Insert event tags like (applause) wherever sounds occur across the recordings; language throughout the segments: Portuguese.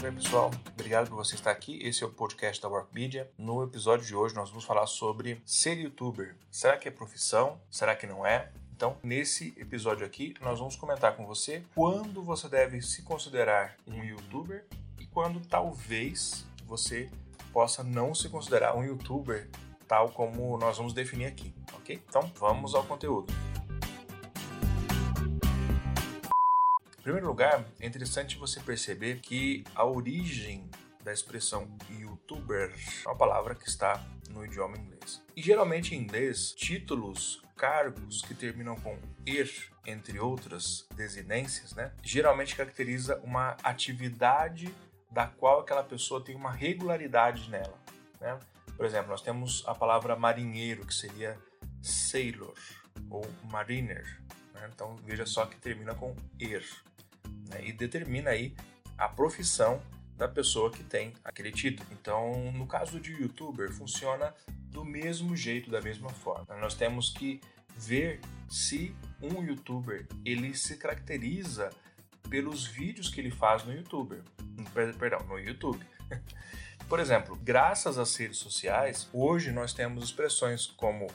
Bem, pessoal? Obrigado por você estar aqui. Esse é o podcast da Work Media. No episódio de hoje, nós vamos falar sobre ser youtuber. Será que é profissão? Será que não é? Então, nesse episódio aqui, nós vamos comentar com você quando você deve se considerar um youtuber e quando talvez você possa não se considerar um youtuber tal como nós vamos definir aqui, ok? Então, vamos ao conteúdo. Primeiro lugar, é interessante você perceber que a origem da expressão youtuber é uma palavra que está no idioma inglês. E geralmente em inglês, títulos, cargos que terminam com er, entre outras desinências, né, geralmente caracteriza uma atividade da qual aquela pessoa tem uma regularidade nela. Né? Por exemplo, nós temos a palavra marinheiro, que seria sailor ou mariner. Né? Então veja só que termina com er né? e determina aí a profissão da pessoa que tem aquele título. Então, no caso de youtuber, funciona do mesmo jeito, da mesma forma. Nós temos que ver se um youtuber ele se caracteriza pelos vídeos que ele faz no YouTube. Perdão, no YouTube. (laughs) Por exemplo, graças às redes sociais, hoje nós temos expressões como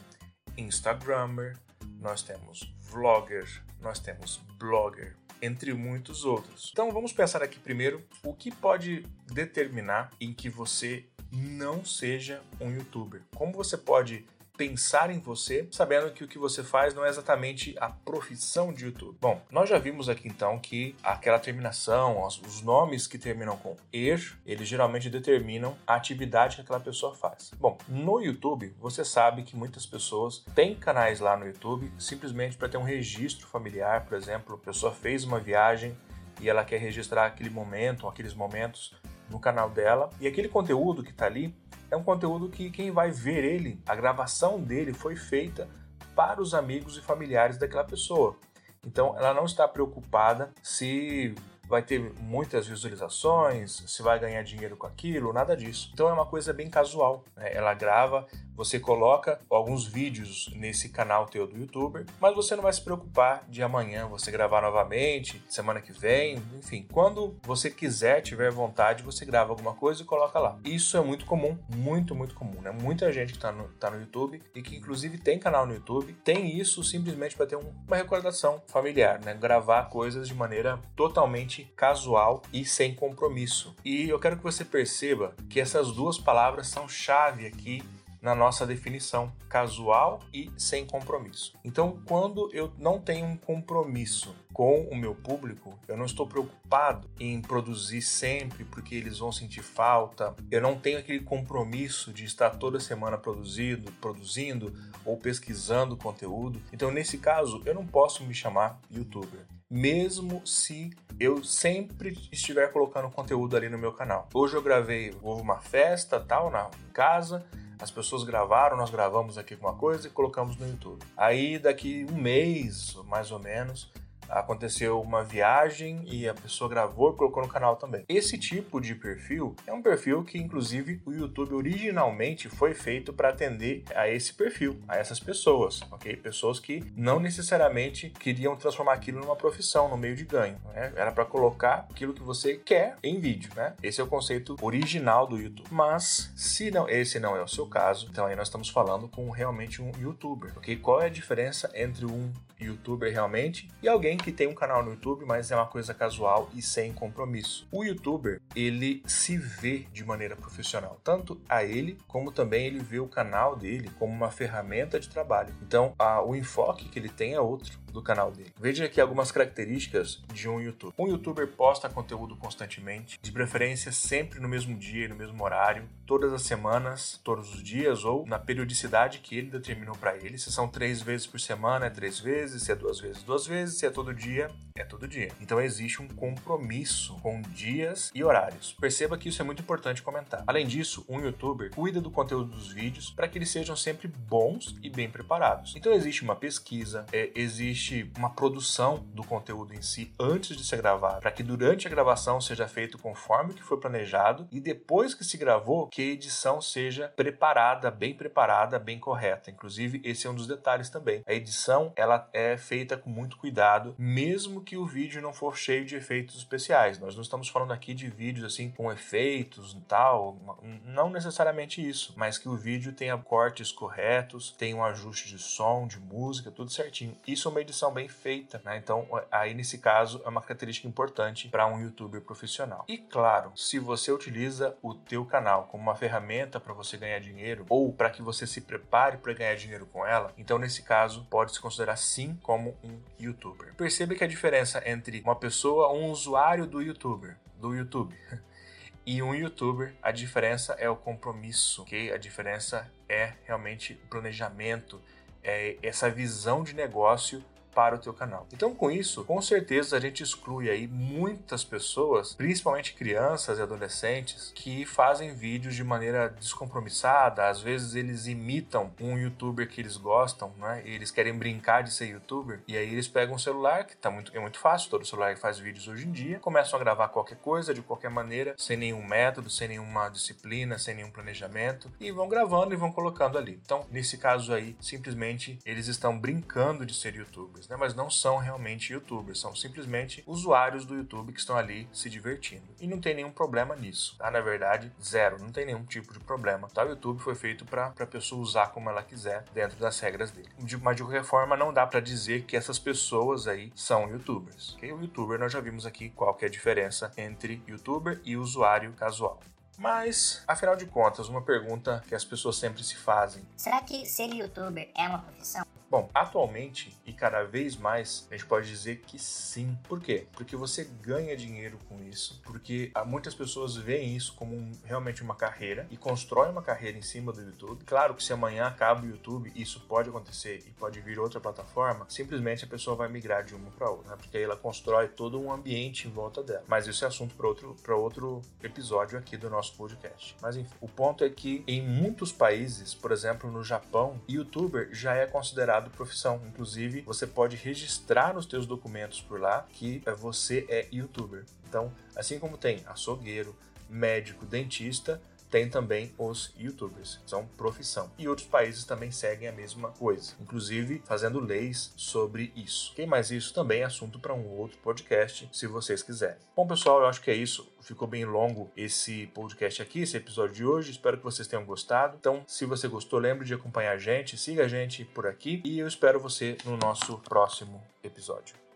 Instagrammer, nós temos vlogger, nós temos blogger, entre muitos outros. Então vamos pensar aqui primeiro o que pode determinar em que você não seja um youtuber. Como você pode pensar em você, sabendo que o que você faz não é exatamente a profissão de YouTube. Bom, nós já vimos aqui então que aquela terminação, os nomes que terminam com er, eles geralmente determinam a atividade que aquela pessoa faz. Bom, no YouTube, você sabe que muitas pessoas têm canais lá no YouTube simplesmente para ter um registro familiar, por exemplo, a pessoa fez uma viagem e ela quer registrar aquele momento, aqueles momentos no canal dela, e aquele conteúdo que está ali é um conteúdo que quem vai ver ele, a gravação dele foi feita para os amigos e familiares daquela pessoa. Então ela não está preocupada se vai ter muitas visualizações, se vai ganhar dinheiro com aquilo, nada disso. Então é uma coisa bem casual. Né? Ela grava, você coloca alguns vídeos nesse canal teu do YouTuber, mas você não vai se preocupar de amanhã você gravar novamente, semana que vem, enfim. Quando você quiser, tiver vontade, você grava alguma coisa e coloca lá. Isso é muito comum, muito, muito comum, né? Muita gente que está no, tá no YouTube e que inclusive tem canal no YouTube, tem isso simplesmente para ter um, uma recordação familiar, né? Gravar coisas de maneira totalmente casual e sem compromisso. E eu quero que você perceba que essas duas palavras são chave aqui na nossa definição, casual e sem compromisso. Então, quando eu não tenho um compromisso com o meu público, eu não estou preocupado em produzir sempre porque eles vão sentir falta, eu não tenho aquele compromisso de estar toda semana produzindo, produzindo ou pesquisando conteúdo. Então, nesse caso, eu não posso me chamar youtuber mesmo se eu sempre estiver colocando conteúdo ali no meu canal. Hoje eu gravei, houve uma festa tal na casa, as pessoas gravaram, nós gravamos aqui alguma coisa e colocamos no YouTube. Aí daqui um mês, mais ou menos, aconteceu uma viagem e a pessoa gravou e colocou no canal também. Esse tipo de perfil é um perfil que, inclusive, o YouTube originalmente foi feito para atender a esse perfil, a essas pessoas, ok? Pessoas que não necessariamente queriam transformar aquilo numa profissão, no meio de ganho. Né? Era para colocar aquilo que você quer em vídeo, né? Esse é o conceito original do YouTube. Mas se não, esse não é o seu caso, então aí nós estamos falando com realmente um YouTuber, ok? Qual é a diferença entre um YouTuber realmente e alguém que tem um canal no YouTube, mas é uma coisa casual e sem compromisso. O YouTuber, ele se vê de maneira profissional, tanto a ele como também ele vê o canal dele como uma ferramenta de trabalho. Então, a, o enfoque que ele tem é outro do canal dele. Veja aqui algumas características de um YouTuber. Um YouTuber posta conteúdo constantemente, de preferência sempre no mesmo dia e no mesmo horário, todas as semanas, todos os dias ou na periodicidade que ele determinou para ele. Se são três vezes por semana, é três vezes, se é duas vezes, duas vezes, se é todo dia, é todo dia. Então existe um compromisso com dias e horários. Perceba que isso é muito importante comentar. Além disso, um YouTuber cuida do conteúdo dos vídeos para que eles sejam sempre bons e bem preparados. Então existe uma pesquisa, é, existe uma produção do conteúdo em si antes de ser gravado, para que durante a gravação seja feito conforme o que foi planejado e depois que se gravou, que a edição seja preparada, bem preparada, bem correta. Inclusive, esse é um dos detalhes também. A edição, ela é feita com muito cuidado mesmo que o vídeo não for cheio de efeitos especiais. Nós não estamos falando aqui de vídeos assim com efeitos e tal, não necessariamente isso, mas que o vídeo tenha cortes corretos, tenha um ajuste de som, de música, tudo certinho. Isso é uma edição bem feita, né? Então, aí nesse caso é uma característica importante para um youtuber profissional. E claro, se você utiliza o teu canal como uma ferramenta para você ganhar dinheiro ou para que você se prepare para ganhar dinheiro com ela, então nesse caso pode se considerar sim como um youtuber. Perceba que a diferença entre uma pessoa, um usuário do youtuber, do YouTube, (laughs) e um youtuber, a diferença é o compromisso, ok? A diferença é realmente o planejamento, é essa visão de negócio para o teu canal. Então, com isso, com certeza a gente exclui aí muitas pessoas, principalmente crianças e adolescentes, que fazem vídeos de maneira descompromissada. Às vezes eles imitam um youtuber que eles gostam, né? E eles querem brincar de ser youtuber. E aí eles pegam um celular, que tá muito, é muito fácil, todo celular faz vídeos hoje em dia, começam a gravar qualquer coisa, de qualquer maneira, sem nenhum método, sem nenhuma disciplina, sem nenhum planejamento, e vão gravando e vão colocando ali. Então, nesse caso aí, simplesmente eles estão brincando de ser youtubers né? Mas não são realmente youtubers, são simplesmente usuários do YouTube que estão ali se divertindo. E não tem nenhum problema nisso, tá? Na verdade, zero, não tem nenhum tipo de problema. Tá? O YouTube foi feito para a pessoa usar como ela quiser dentro das regras dele. Mas de qualquer forma, não dá para dizer que essas pessoas aí são youtubers. Okay? O youtuber nós já vimos aqui qual que é a diferença entre youtuber e usuário casual. Mas, afinal de contas, uma pergunta que as pessoas sempre se fazem: será que ser youtuber é uma profissão? Bom, atualmente e cada vez mais a gente pode dizer que sim. Por quê? Porque você ganha dinheiro com isso, porque muitas pessoas veem isso como um, realmente uma carreira e constroem uma carreira em cima do YouTube. Claro que se amanhã acaba o YouTube, isso pode acontecer e pode vir outra plataforma, simplesmente a pessoa vai migrar de uma para outra, né? porque aí ela constrói todo um ambiente em volta dela. Mas isso é assunto para outro, outro episódio aqui do nosso podcast. Mas enfim, o ponto é que em muitos países, por exemplo no Japão, youtuber já é considerado profissão. Inclusive, você pode registrar nos teus documentos por lá que eh, você é youtuber. Então, assim como tem açougueiro, médico, dentista, tem também os youtubers, são profissão. E outros países também seguem a mesma coisa, inclusive fazendo leis sobre isso. Quem mais isso também é assunto para um outro podcast, se vocês quiserem. Bom, pessoal, eu acho que é isso. Ficou bem longo esse podcast aqui, esse episódio de hoje. Espero que vocês tenham gostado. Então, se você gostou, lembre de acompanhar a gente, siga a gente por aqui e eu espero você no nosso próximo episódio.